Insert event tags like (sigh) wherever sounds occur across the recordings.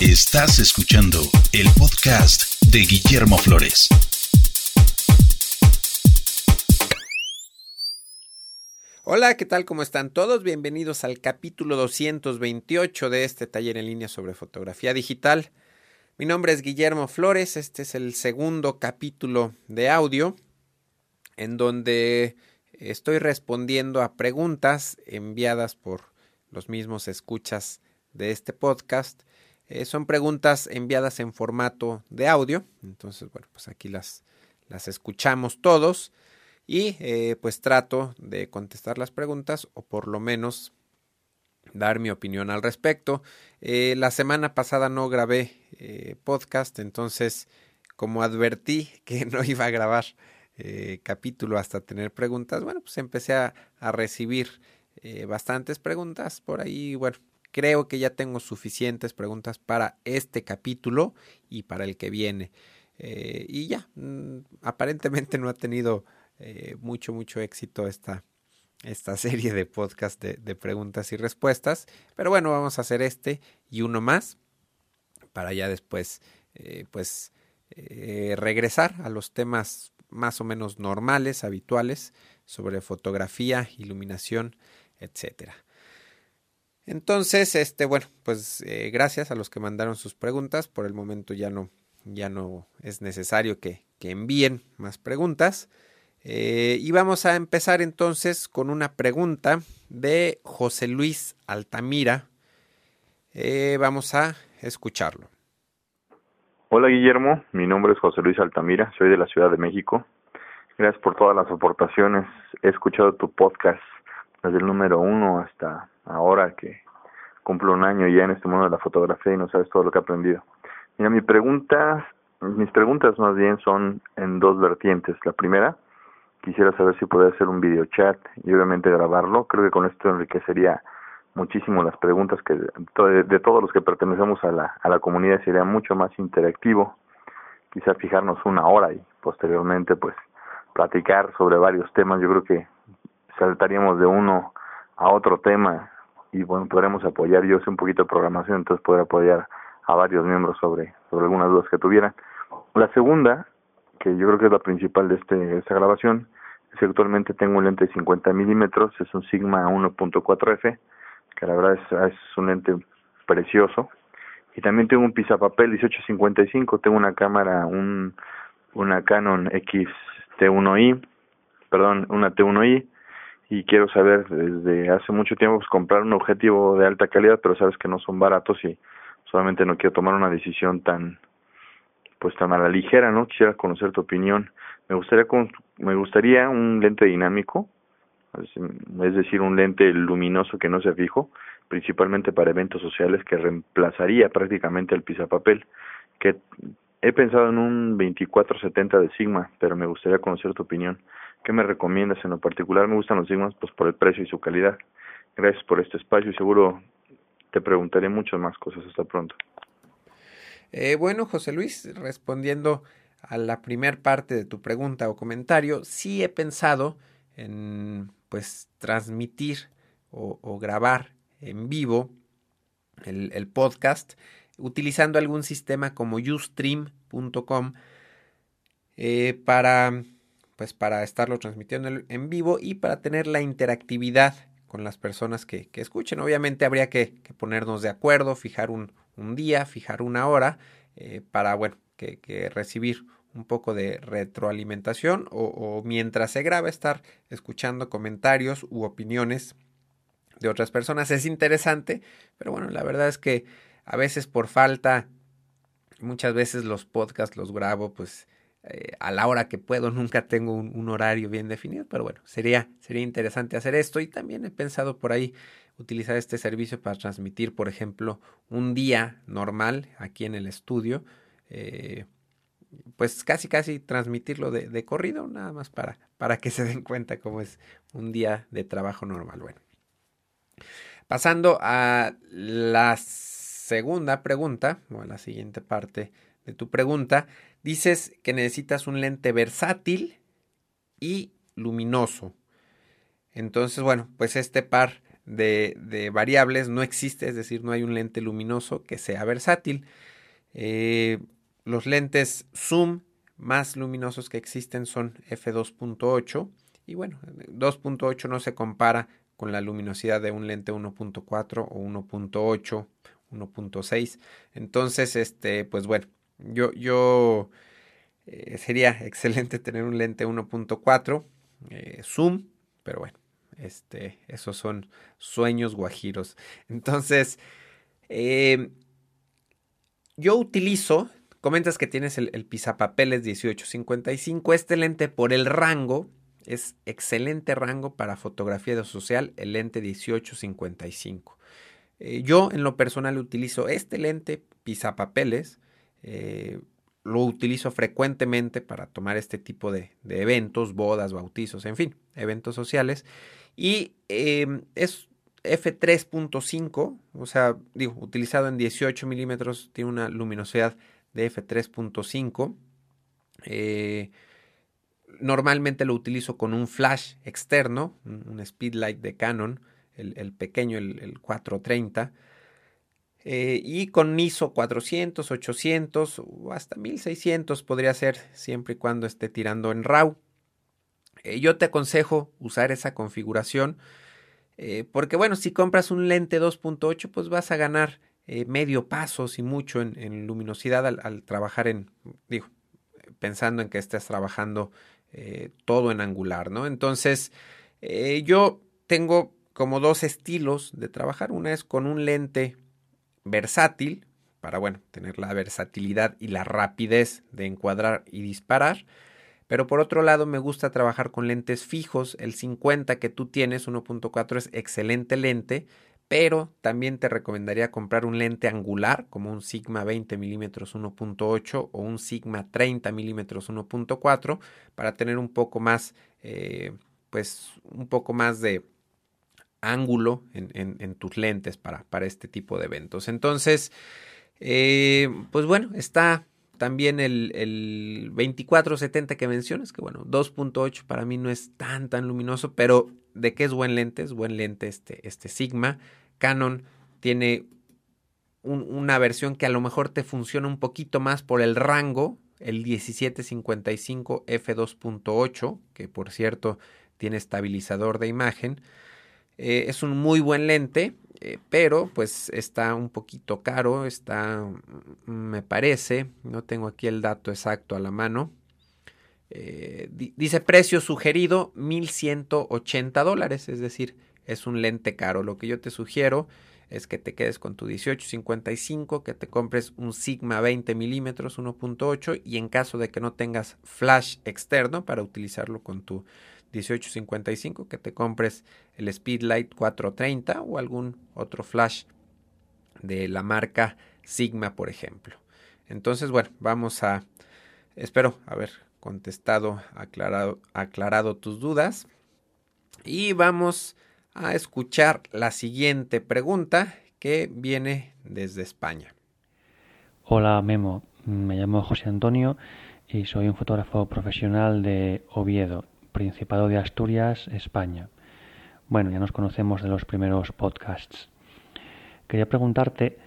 Estás escuchando el podcast de Guillermo Flores. Hola, ¿qué tal? ¿Cómo están todos? Bienvenidos al capítulo 228 de este taller en línea sobre fotografía digital. Mi nombre es Guillermo Flores, este es el segundo capítulo de audio en donde estoy respondiendo a preguntas enviadas por los mismos escuchas de este podcast eh, son preguntas enviadas en formato de audio, entonces bueno, pues aquí las, las escuchamos todos y eh, pues trato de contestar las preguntas o por lo menos dar mi opinión al respecto. Eh, la semana pasada no grabé podcast, entonces como advertí (laughs) que no iba a grabar capítulo hasta tener preguntas, bueno, pues empecé a, a recibir bastantes preguntas por ahí, bueno, Creo que ya tengo suficientes preguntas para este capítulo y para el que viene. Eh, y ya, mm, aparentemente no ha tenido eh, mucho, mucho éxito esta, esta (laughs) serie de podcast de, preguntas y respuestas. Pero bueno, vamos a hacer este y uno más para ya después, eh, pues, regresar a los temas más o menos normales, habituales, sobre fotografía, iluminación, etcétera. Entonces, este, bueno, pues eh, gracias a los que mandaron sus preguntas. Por el momento ya no, ya no es necesario que, envíen más preguntas. Eh, y vamos a empezar entonces con una pregunta de José Luis Altamira. Eh, vamos a escucharlo. Hola Guillermo, mi nombre es José Luis Altamira, soy de la Ciudad de México. Gracias por todas las aportaciones. He escuchado tu podcast desde el número uno hasta ahora que cumplo un año ya en este mundo de la fotografía y no sabes todo lo que he aprendido. Mira, mi pregunta, mis preguntas más bien son en dos vertientes. La primera, quisiera saber si puede hacer un video chat y obviamente grabarlo. Creo que con esto enriquecería muchísimo las preguntas que de, todos los que pertenecemos a la, a la comunidad sería mucho más interactivo. Quizá fijarnos una hora y posteriormente pues platicar sobre varios temas. Yo creo que saltaríamos de uno a otro tema y bueno, podremos apoyar, yo sé un poquito de programación, entonces poder apoyar a varios miembros sobre, sobre algunas dudas que tuvieran. La segunda, que yo creo que es la principal de, este, esta grabación, es que actualmente tengo un lente de 50 milímetros, es un Sigma 1.4F, que la verdad es, es un lente precioso, y también tengo un pisapapel 1855, tengo una cámara, un, una Canon X T1i, perdón, una T1i, y quiero saber desde hace mucho tiempo pues comprar un objetivo de alta calidad pero sabes que no son baratos y solamente no quiero tomar una decisión tan pues tan a la ligera no quisiera conocer tu opinión. Me gustaría me gustaría un lente dinámico es decir un lente luminoso que no sea fijo principalmente para eventos sociales que reemplazaría prácticamente el pisapapel que he pensado en un 2470 de Sigma pero me gustaría conocer tu opinión ¿Qué me recomiendas en lo particular? Me gustan los Sigmas pues por el precio y su calidad. Gracias por este espacio y seguro te preguntaré muchas más cosas. Hasta pronto. Eh, bueno, José Luis, respondiendo a la primer parte de tu pregunta o comentario, sí he pensado en pues transmitir o, grabar en vivo el, el, podcast utilizando algún sistema como ustream.com eh, para pues para estarlo transmitiendo en vivo y para tener la interactividad con las personas que, escuchen. Obviamente habría que, ponernos de acuerdo, fijar un, día, fijar una hora eh, para, bueno, que, recibir un poco de retroalimentación o, o, mientras se graba estar escuchando comentarios u opiniones de otras personas. Es interesante, pero bueno, la verdad es que a veces por falta, muchas veces los podcasts los grabo pues eh, a la hora que puedo, nunca tengo un, horario bien definido, pero bueno, sería, sería interesante hacer esto y también he pensado por ahí utilizar este servicio para transmitir, por ejemplo, un día normal aquí en el estudio, eh, pues casi casi transmitirlo de, de, corrido, nada más para, para que se den cuenta cómo es un día de trabajo normal. Bueno, pasando a la segunda pregunta, o a la siguiente parte de tu pregunta, dices que necesitas un lente versátil y luminoso. Entonces, bueno, pues este par de, variables no existe, es decir, no hay un lente luminoso que sea versátil. Eh, los lentes zoom más luminosos que existen son f2.8 y bueno, 2.8 no se compara con la luminosidad de un lente 1.4 o 1.8, 1.6. Entonces, este, pues bueno, yo, yo eh, sería (laughs) excelente tener un lente 1.4 eh, zoom, pero bueno, este, esos son sueños guajiros. Entonces, eh, yo utilizo, comentas que tienes el, el pisapapeles 1855, este lente por el rango, es excelente rango para fotografía social, el lente 1855. Eh, yo en lo personal utilizo este lente pisapapeles, eh, lo utilizo frecuentemente para tomar este tipo de, eventos, bodas, bautizos, en fin, eventos sociales. Y em, es f3.5, o sea, digo, utilizado en 18 milímetros, tiene una luminosidad de f3.5. Eh, normalmente lo utilizo con un flash externo, un, speedlight de Canon, el, pequeño, el, 430. Eh, y con ISO 400, 800 o hasta 1600 podría ser siempre y cuando esté tirando en RAW. Eh, yo te aconsejo usar esa configuración eh, porque bueno, si compras un lente 2.8 pues vas a ganar medio paso y mucho en, luminosidad al, trabajar en, digo, pensando en que estés trabajando todo en angular, ¿no? Entonces, yo tengo como dos estilos de trabajar. Una es con un lente versátil, para, bueno, tener la versatilidad y la rapidez de encuadrar y disparar. Pero por otro lado me gusta trabajar con lentes fijos. El 50 que tú tienes, 1.4, es excelente lente, pero también te recomendaría comprar un lente angular como un Sigma 20 mm 1.8 o un Sigma 30 mm 1.4 para tener un poco más, eh, pues un poco más de ángulo en, tus lentes para, para, este tipo de eventos. Entonces, eh, pues bueno, está también el, el 2470 que mencionas, que bueno, 2.8 para mí no es tan tan luminoso, pero de qué es buen lente, es buen lente este, este Sigma. Canon tiene una versión que a lo mejor te funciona un poquito más por el rango, el 1755 f2.8, que por cierto tiene estabilizador de imagen. Eh, es un muy buen lente eh, pero pues está un poquito caro, está, mm, me parece, no tengo aquí el dato exacto a la mano. Eh, dice precio sugerido 1180 dólares, es decir, es un lente caro. Lo que yo te sugiero es que te quedes con tu 1855, que te compres un Sigma 20 milímetros 1.8 y en caso de que no tengas flash externo para utilizarlo con tu 1855, que te compres el Speedlight 430 o algún otro flash de la marca Sigma, por ejemplo. Entonces, bueno, vamos a, espero haber contestado, aclarado, aclarado tus dudas. Y vamos a escuchar la siguiente pregunta que viene desde España. Hola Memo, me llamo José Antonio y soy un fotógrafo profesional de Oviedo, Principado de Asturias, España. Bueno, ya nos conocemos de los primeros podcasts. Quería preguntarte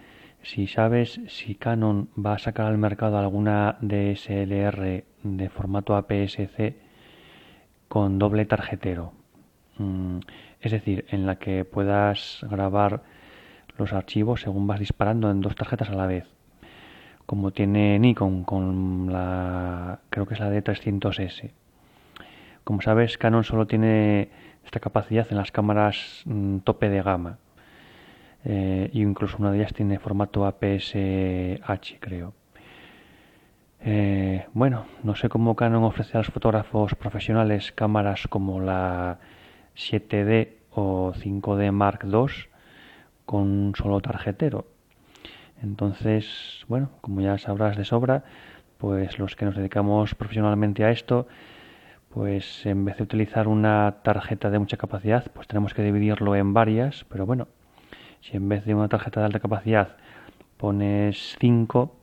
si sabes si Canon va a sacar al mercado alguna DSLR de formato APS-C con doble tarjetero. Mm, es decir, en la que puedas grabar los archivos según vas disparando en dos tarjetas a la vez. Como tiene Nikon con la, creo que es la D300S. Como sabes, Canon solo tiene esta capacidad en las cámaras mm, tope de gama. Eh, incluso una de ellas tiene formato APS-H, creo. Eh, bueno, no sé cómo Canon ofrece a los fotógrafos profesionales cámaras como la 7D o 5D Mark II con un solo tarjetero. Entonces, bueno, como ya sabrás de sobra, pues los que nos dedicamos profesionalmente a esto, pues en vez de utilizar una tarjeta de mucha capacidad, pues tenemos que dividirlo en varias, pero bueno, si en vez de una tarjeta de alta capacidad pones 5,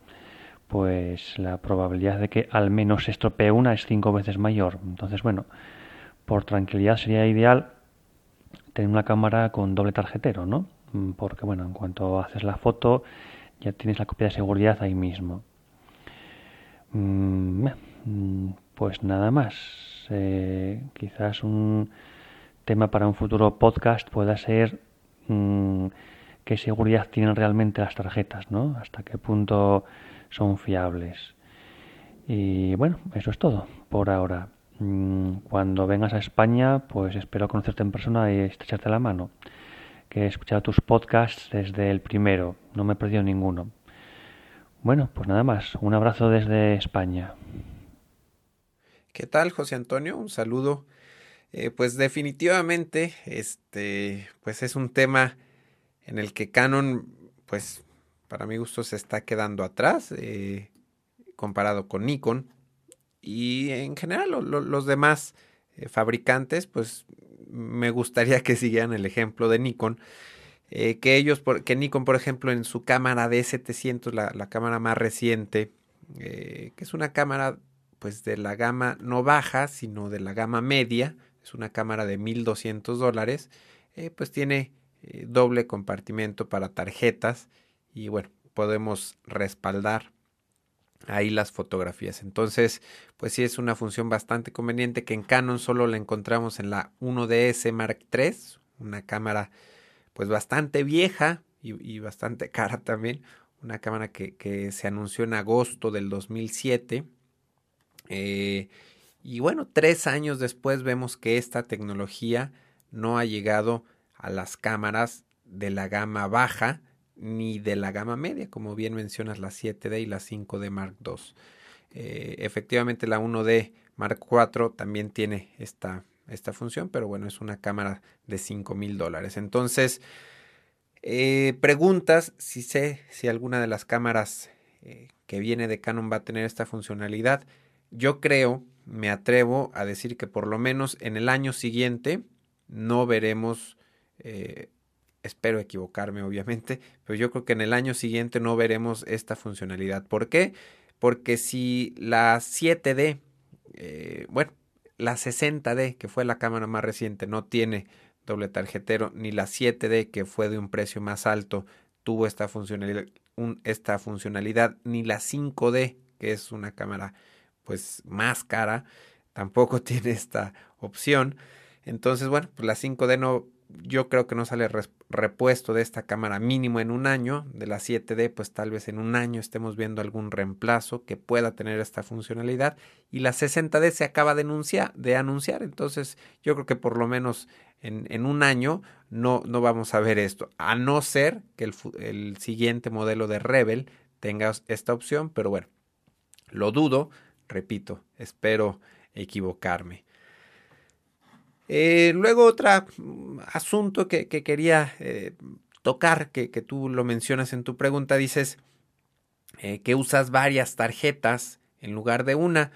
pues la probabilidad de que al menos se estropee una es 5 veces mayor. Entonces, bueno, por tranquilidad sería ideal tener una cámara con doble tarjetero, ¿no? Mm, porque, bueno, en cuanto haces la foto, ya tienes la copia de seguridad ahí mismo. Mm, mm, pues nada más. Eh, quizás un tema para un futuro podcast pueda ser qué seguridad tienen realmente las tarjetas, ¿no? Hasta qué punto son fiables. Y bueno, eso es todo por ahora. Cuando vengas a España, pues espero conocerte en persona y estrecharte la mano que he escuchado tus podcasts desde el primero, no me he perdido ninguno. Bueno, pues nada más, un abrazo desde España. ¿Qué tal, José Antonio? Un saludo. Eh, pues definitivamente, este, pues es un tema en el que Canon, pues para mi gusto se está quedando atrás eh, comparado con Nikon y en general los demás eh, fabricantes, pues me gustaría que siguieran el ejemplo de Nikon. Que ellos, que Nikon, por ejemplo, en su cámara D700, la, la cámara más reciente, que es una cámara pues de la gama no baja, sino de la gama media, es una cámara de 1200 dólares, eh, pues tiene doble compartimento para tarjetas y bueno, podemos respaldar ahí las fotografías. Entonces, pues sí es una función bastante conveniente que en Canon solo la encontramos en la 1DS Mark III, una cámara pues bastante vieja y, bastante (laughs) cara también, una cámara que, que, se anunció en agosto del 2007. Eh, y bueno, tres años después vemos que esta tecnología no ha llegado a las cámaras de la gama baja, ni de la gama media, como bien mencionas la 7D y la 5D Mark II. Eh, efectivamente la 1D Mark IV también tiene esta, esta función, pero bueno, es una cámara de 5 mil dólares. Entonces, eh, preguntas si sé si alguna de las cámaras que viene de Canon va a tener esta funcionalidad. Yo creo, me atrevo a decir que por lo menos en el año siguiente no veremos Espero equivocarme, obviamente, pero yo creo que en el año siguiente no veremos esta funcionalidad. ¿Por qué? Porque si la 7D, eh, bueno, la 60D, que fue la cámara más reciente, no tiene doble tarjetero, ni la 7D, que fue de un precio más alto, tuvo esta funcionalidad, esta funcionalidad, ni la 5D, que es una cámara pues más cara, tampoco (laughs) tiene esta opción. Entonces, bueno, pues la 5D no yo creo que no sale repuesto de esta cámara mínimo en un año, de la 7D pues tal vez en un año estemos viendo algún reemplazo que pueda tener esta funcionalidad. Y la 60D se acaba de anunciar, entonces yo creo que por lo menos en, un año no, no vamos a ver esto, a no ser que el siguiente modelo de Rebel tenga esta opción, pero bueno, lo dudo, repito, espero equivocarme. Eh, luego otro mm, asunto que, quería eh, tocar, que, tú lo mencionas en tu pregunta, dices eh, que usas varias tarjetas en lugar de una.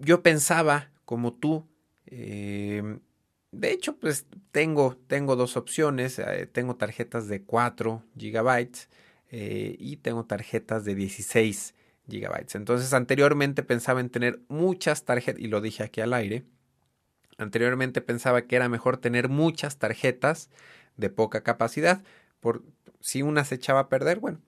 yo pensaba, como tú, de hecho, pues tengo, tengo dos opciones. tengo tarjetas de 4 gigabytes y tengo tarjetas de 16 gigabytes. Entonces, anteriormente pensaba en tener muchas tarjetas, y lo dije aquí al aire, Anteriormente pensaba que era mejor tener muchas tarjetas de poca capacidad, por si una se echaba a perder, bueno,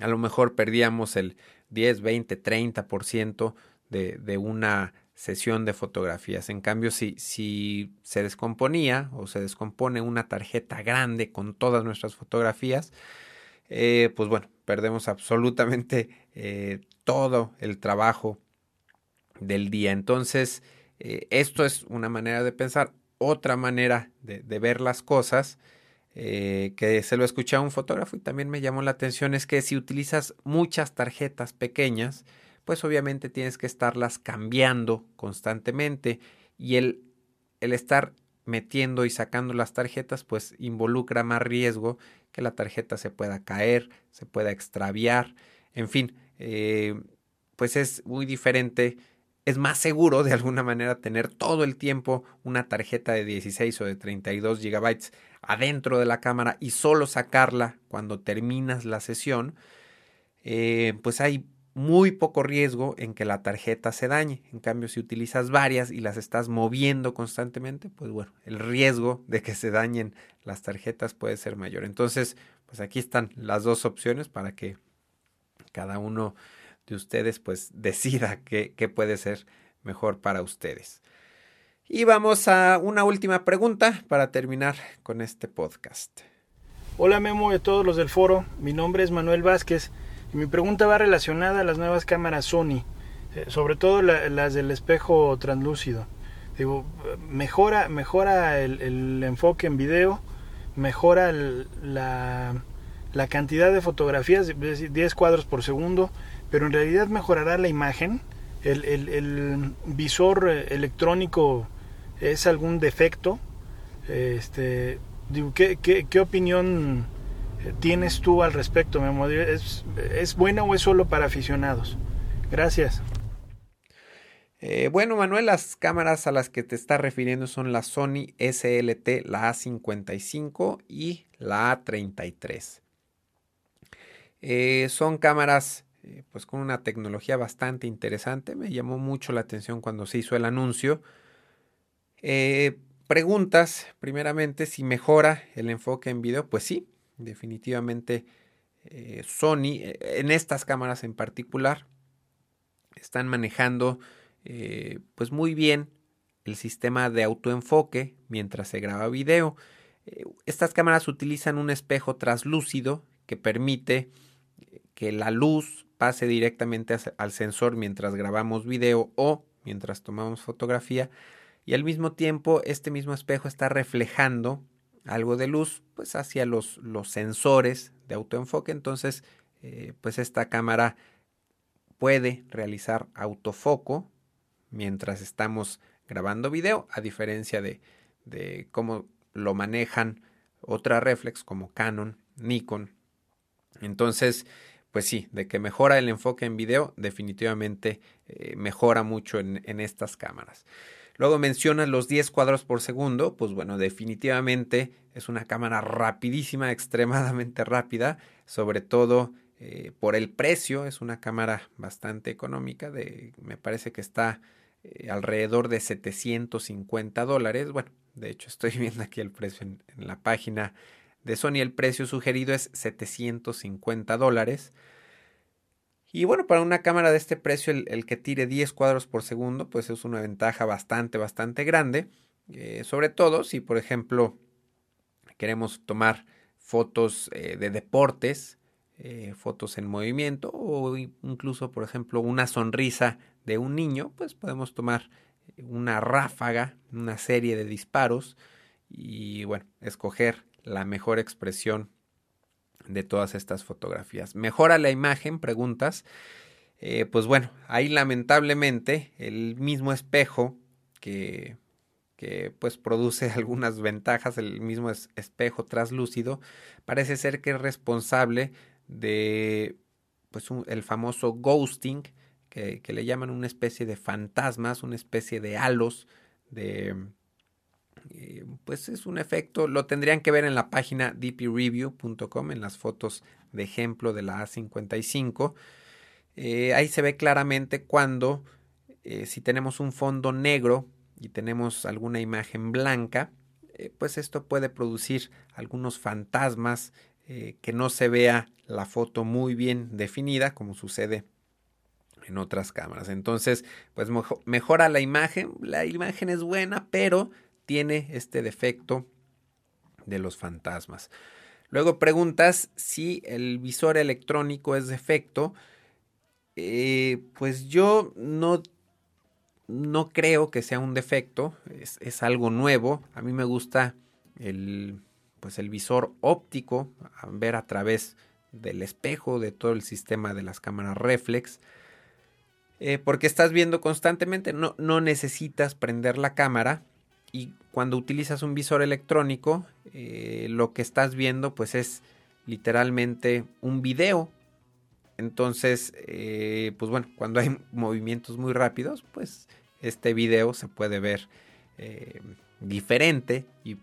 a lo mejor perdíamos el 10, 20, 30% de, de una sesión de fotografías. En cambio, si, si se descomponía o se descompone una tarjeta grande con todas nuestras fotografías, eh, pues bueno, perdemos absolutamente eh, todo el trabajo del día. Entonces, eh, esto es una manera de pensar. Otra manera de, ver las cosas, que se lo escuché a un fotógrafo y también me llamó la atención, es que si utilizas muchas tarjetas pequeñas, pues obviamente tienes que estarlas cambiando constantemente y el, el estar metiendo y sacando las tarjetas, pues involucra más riesgo que la tarjeta se pueda caer, se pueda extraviar, en fin, eh, pues es muy diferente es más seguro de alguna manera tener todo el tiempo una tarjeta de 16 o de 32 gigabytes adentro de la cámara y solo sacarla cuando terminas la sesión, eh, pues hay muy poco riesgo en que la tarjeta se dañe. En cambio, si utilizas varias y las estás moviendo constantemente, pues bueno, el riesgo de que se dañen las tarjetas puede ser mayor. Entonces, pues aquí están las dos opciones para que cada uno de ustedes pues (laughs) decida qué, qué puede ser mejor para ustedes. Y vamos a una última pregunta para terminar con este podcast. Hola Memo de todos los del foro, mi nombre es Manuel Vázquez mi pregunta va relacionada a las nuevas cámaras Sony, eh, sobre todo las del espejo translúcido. Digo, mejora, mejora el, enfoque en video, mejora la, la, cantidad de fotografías, 10 cuadros por segundo, pero en realidad mejorará la imagen. El, el visor eh, electrónico es algún defecto. Este, ¿qué, qué, opinión tienes tú al respecto, Memo? ¿Es, ¿Es buena o es solo para aficionados? Gracias. Eh, bueno, Manuel, las cámaras a las que te estás refiriendo son la Sony SLT, la A55 y la A33. Eh, son cámaras eh, pues con una tecnología bastante interesante. Me llamó mucho la atención cuando se hizo el anuncio. Preguntas, primeramente, si mejora el enfoque en video. Pues sí, definitivamente eh, Sony, eh, en estas cámaras en particular, están manejando pues muy bien el sistema de autoenfoque mientras se graba video. estas cámaras utilizan un espejo traslúcido que permite que la luz pase directamente al sensor mientras grabamos video o mientras tomamos fotografía y al mismo tiempo este mismo espejo está reflejando algo de luz pues hacia los, los sensores de autoenfoque entonces eh, pues esta cámara puede realizar autofoco mientras estamos grabando video a diferencia de, de cómo lo manejan otra reflex como Canon, Nikon entonces pues sí, de que mejora el enfoque en video, definitivamente eh, mejora mucho en, en, estas cámaras. Luego mencionas los 10 cuadros por segundo, pues bueno, definitivamente es una cámara rapidísima, (laughs) extremadamente rápida, sobre todo eh, por el precio, es una cámara bastante económica, de, me parece que está eh, alrededor de 750 dólares. Bueno, de hecho estoy (laughs) viendo aquí el precio en, en la página de Sony, el precio sugerido es 750 dólares. Y bueno, para una cámara de este precio, el, que tire 10 cuadros por segundo, pues es una ventaja bastante, bastante grande. Eh, sobre todo si, por ejemplo, queremos tomar fotos eh, de deportes, eh, fotos en movimiento o incluso, por ejemplo, una sonrisa de un niño, pues podemos tomar una ráfaga, una serie de disparos y, bueno, escoger la mejor expresión de todas estas fotografías. ¿Mejora la imagen? Preguntas. Eh, pues bueno, ahí lamentablemente el mismo espejo que, que pues produce (laughs) algunas ventajas, el mismo espejo traslúcido, parece ser que es responsable de pues el famoso ghosting, que, que le llaman una especie de fantasmas, una especie de halos de, eh, pues es un efecto, lo tendrían que ver en la página dpreview.com, en las fotos de ejemplo de la A55. Eh, ahí se ve claramente cuando, eh, si tenemos un fondo negro y tenemos alguna imagen blanca, pues esto puede producir algunos fantasmas, que no se vea la foto muy bien definida, como sucede en otras cámaras. Entonces, pues mejora la imagen, la imagen es buena, pero tiene este defecto de los fantasmas. Luego preguntas si el visor electrónico es defecto. Eh, pues yo no, no creo que sea un defecto, es, algo nuevo. A mí me gusta el, pues el visor óptico, ver a través del espejo de todo el sistema de las cámaras reflex. Eh, porque estás viendo constantemente, no, no necesitas prender la cámara y cuando utilizas un visor electrónico, eh, lo que estás viendo pues es literalmente un video. Entonces, eh, pues bueno, cuando hay (laughs) movimientos muy rápidos, pues este video se puede ver eh, diferente y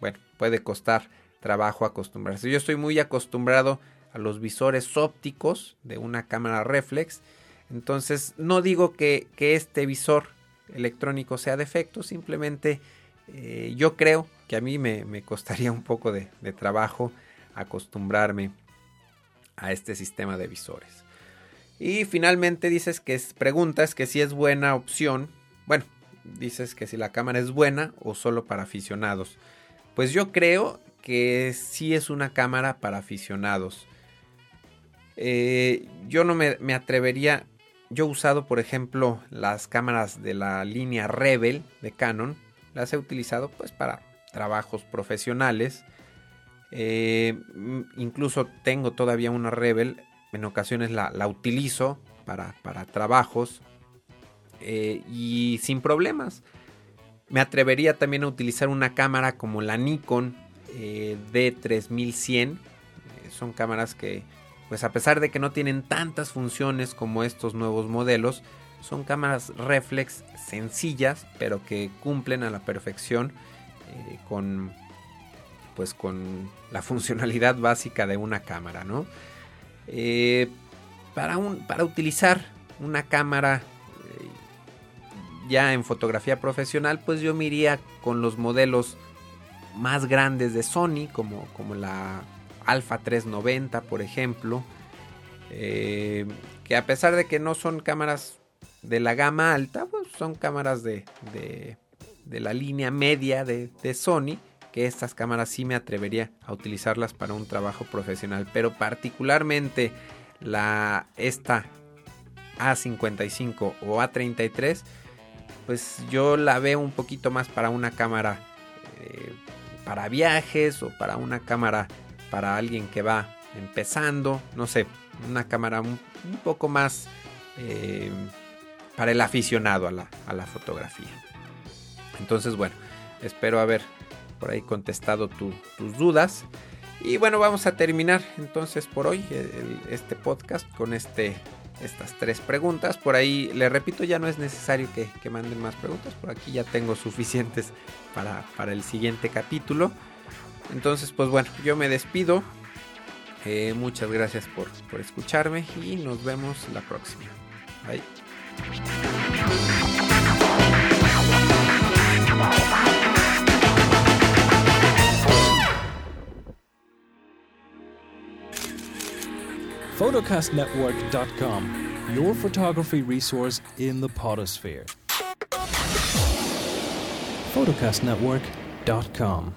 bueno, puede costar trabajo acostumbrarse. Yo estoy muy acostumbrado a los visores ópticos de una cámara reflex. Entonces no digo que, este visor electrónico sea defecto, simplemente eh, yo creo que a mí me, costaría un poco de, trabajo acostumbrarme a este sistema de visores. Y finalmente dices que es, preguntas que si es buena opción. Bueno, dices que si la cámara es buena o solo para aficionados. Pues yo creo que sí es una cámara para aficionados. Eh, yo no me, me, atrevería. Yo he usado, por ejemplo, las cámaras de la línea Rebel de Canon. Las he utilizado pues para trabajos profesionales. Eh, incluso tengo todavía una Rebel. En ocasiones la, utilizo para, para trabajos. Eh, y sin problemas. Me atrevería también a utilizar una cámara como la Nikon eh, D3100. son cámaras que, pues a pesar de que no tienen tantas funciones como estos nuevos modelos, son cámaras reflex sencillas, pero que cumplen a la perfección eh, con pues con la (laughs) funcionalidad básica de una cámara, ¿no? Eh, para, un, para utilizar una cámara eh, ya en fotografía profesional, pues yo me iría con los modelos más grandes de Sony, como, como la Alpha 390, por ejemplo, que a pesar de que no son cámaras de la gama alta, pues son cámaras de, de la línea media de, Sony, que estas cámaras sí me atrevería a utilizarlas para un trabajo profesional, pero particularmente la esta A55 o A33, pues yo la veo un poquito más para una cámara eh, para viajes o para una cámara para alguien que va empezando, no sé, una cámara un, poco más eh, para el aficionado a la fotografía. Entonces, bueno, espero haber por ahí contestado tus dudas. Y bueno, vamos a terminar entonces por hoy este podcast con este, estas tres preguntas. Por ahí, le repito, ya no es necesario que, manden más preguntas. Por aquí ya tengo suficientes para, el siguiente capítulo. Entonces, pues bueno, yo me despido. Eh, muchas gracias por, por escucharme y nos vemos la próxima. Bye. photocastnetwork.com, your photography resource in the potosphere. photocastnetwork.com